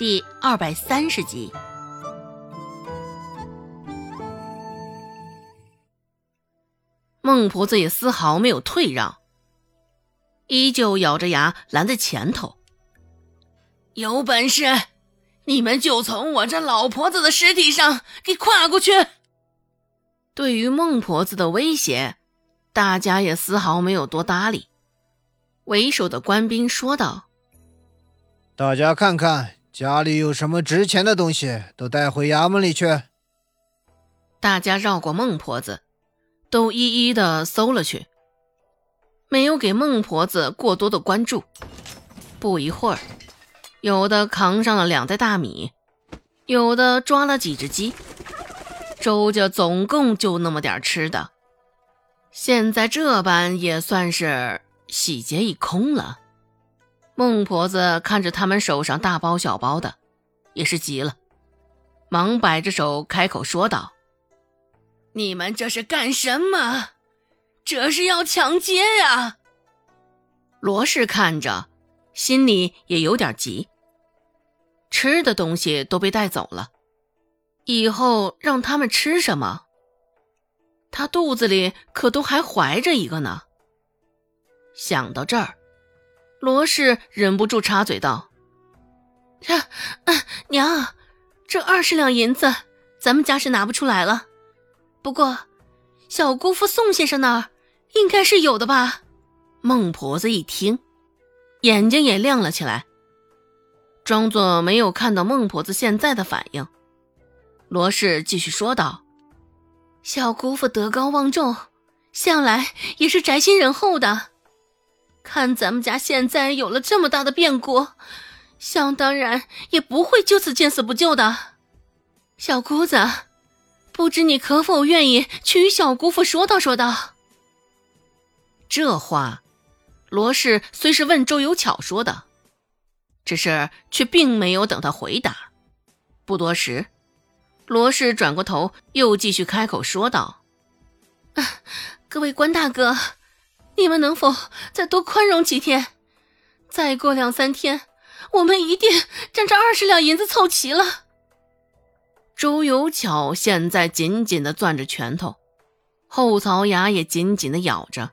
第二百三十集。孟婆子也丝毫没有退让，依旧咬着牙拦在前头。有本事，你们就从我这老婆子的尸体上给跨过去！对于孟婆子的威胁，大家也丝毫没有多搭理。为首的官兵说道：“大家看看，家里有什么值钱的东西，都带回衙门里去。”大家绕过孟婆子。都一一的搜了去，没有给孟婆子过多的关注。不一会儿，有的扛上了两袋大米，有的抓了几只鸡。周家总共就那么点吃的，现在这般也算是洗劫一空了。孟婆子看着他们手上大包小包的，也是急了，忙摆着手开口说道。你们这是干什么？这是要抢劫呀！罗氏看着，心里也有点急。吃的东西都被带走了，以后让他们吃什么？他肚子里可都还怀着一个呢。想到这儿，罗氏忍不住插嘴道：“这，娘，这二十两银子，咱们家是拿不出来了。”不过，小姑父宋先生那儿应该是有的吧？孟婆子一听，眼睛也亮了起来，装作没有看到孟婆子现在的反应。罗氏继续说道：“小姑父德高望重，向来也是宅心仁厚的。看咱们家现在有了这么大的变故，想当然也不会就此见死不救的。小姑子。”不知你可否愿意去与小姑父说道说道？这话，罗氏虽是问周有巧说的，只是却并没有等他回答。不多时，罗氏转过头，又继续开口说道：“各位关大哥，你们能否再多宽容几天？再过两三天，我们一定将这二十两银子凑齐了。”周有巧现在紧紧的攥着拳头，后槽牙也紧紧的咬着，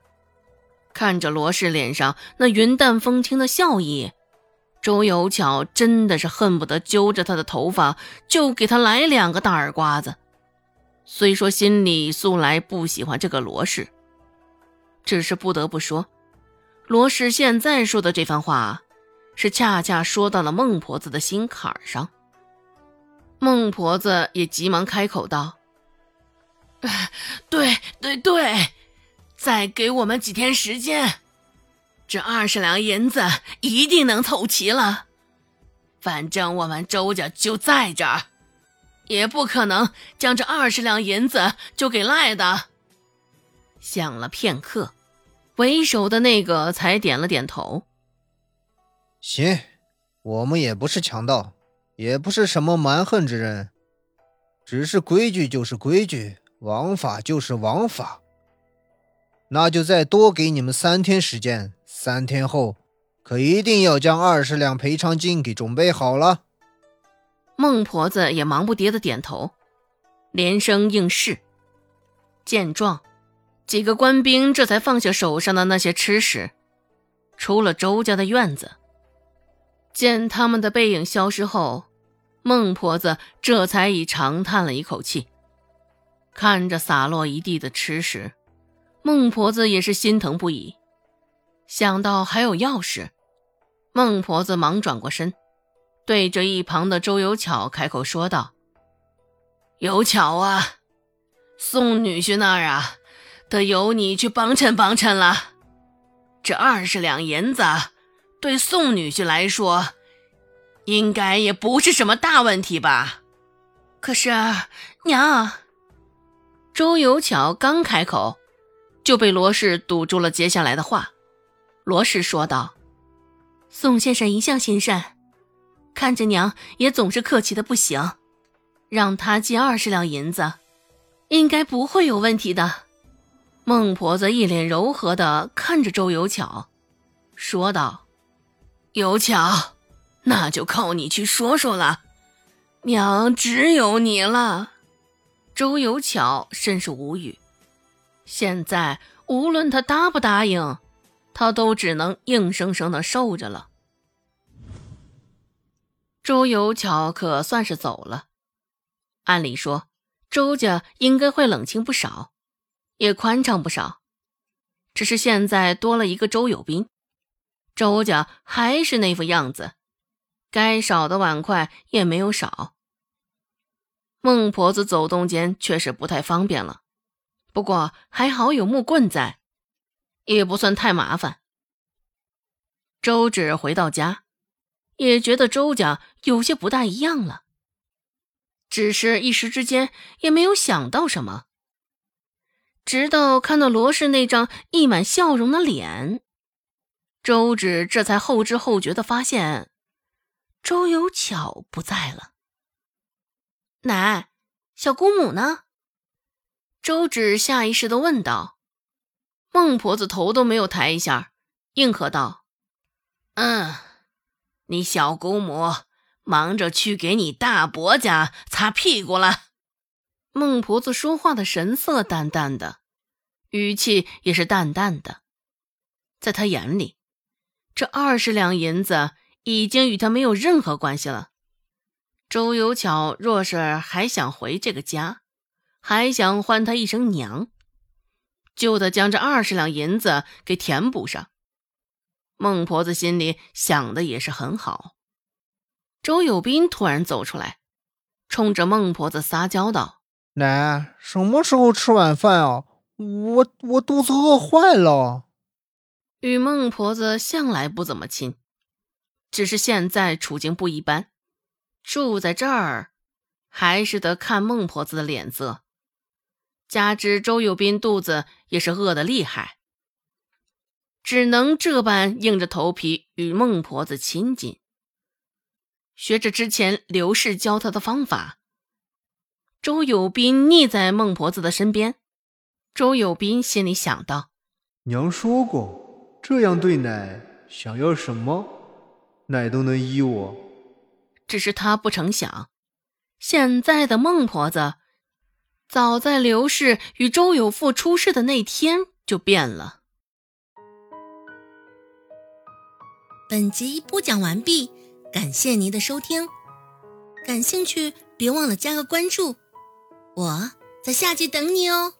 看着罗氏脸上那云淡风轻的笑意，周有巧真的是恨不得揪着他的头发就给他来两个大耳刮子。虽说心里素来不喜欢这个罗氏，只是不得不说，罗氏现在说的这番话，是恰恰说到了孟婆子的心坎上。孟婆子也急忙开口道：“对对对，再给我们几天时间，这二十两银子一定能凑齐了。反正我们周家就在这儿，也不可能将这二十两银子就给赖的。”想了片刻，为首的那个才点了点头：“行，我们也不是强盗。”也不是什么蛮横之人，只是规矩就是规矩，王法就是王法。那就再多给你们三天时间，三天后可一定要将二十两赔偿金给准备好了。孟婆子也忙不迭的点头，连声应是。见状，几个官兵这才放下手上的那些吃食，出了周家的院子。见他们的背影消失后。孟婆子这才已长叹了一口气，看着洒落一地的吃食，孟婆子也是心疼不已。想到还有钥匙，孟婆子忙转过身，对着一旁的周有巧开口说道：“有巧啊，宋女婿那儿啊，得由你去帮衬帮衬了。这二十两银子，对宋女婿来说……”应该也不是什么大问题吧？可是娘，周有巧刚开口，就被罗氏堵住了接下来的话。罗氏说道：“宋先生一向心善，看着娘也总是客气的不行，让他借二十两银子，应该不会有问题的。”孟婆子一脸柔和的看着周有巧，说道：“有巧。”那就靠你去说说了。娘只有你了。周有巧甚是无语。现在无论他答不答应，他都只能硬生生的受着了。周有巧可算是走了。按理说，周家应该会冷清不少，也宽敞不少。只是现在多了一个周有斌，周家还是那副样子，该少的碗筷也没有少。孟婆子走动间确实不太方便了。不过还好有木棍在，也不算太麻烦。周芷回到家，也觉得周家有些不大一样了，只是一时之间也没有想到什么。直到看到罗氏那张溢满笑容的脸，周芷这才后知后觉的发现，周有巧不在了。奶，小姑母呢？周芷下意识的问道：“孟婆子头都没有抬一下，应和道：‘嗯，你小姑母忙着去给你大伯家擦屁股了。’孟婆子说话的神色淡淡的，语气也是淡淡的，在她眼里，这二十两银子已经与她没有任何关系了。周有巧若是还想回这个家。”还想唤他一声娘，就得将这二十两银子给填补上。孟婆子心里想的也是很好。周有斌突然走出来，冲着孟婆子撒娇道：“奶，什么时候吃晚饭啊？我我肚子饿坏了。”与孟婆子向来不怎么亲，只是现在处境不一般，住在这儿，还是得看孟婆子的脸色。加之周有斌肚子也是饿得厉害，只能这般硬着头皮与孟婆子亲近，学着之前刘氏教他的方法。周有斌腻在孟婆子的身边，周有斌心里想到：娘说过，这样对奶，想要什么，奶都能依我。只是他不成想，现在的孟婆子。早在刘氏与周有富出事的那天就变了。本集播讲完毕，感谢您的收听。感兴趣别忘了加个关注，我在下集等你哦。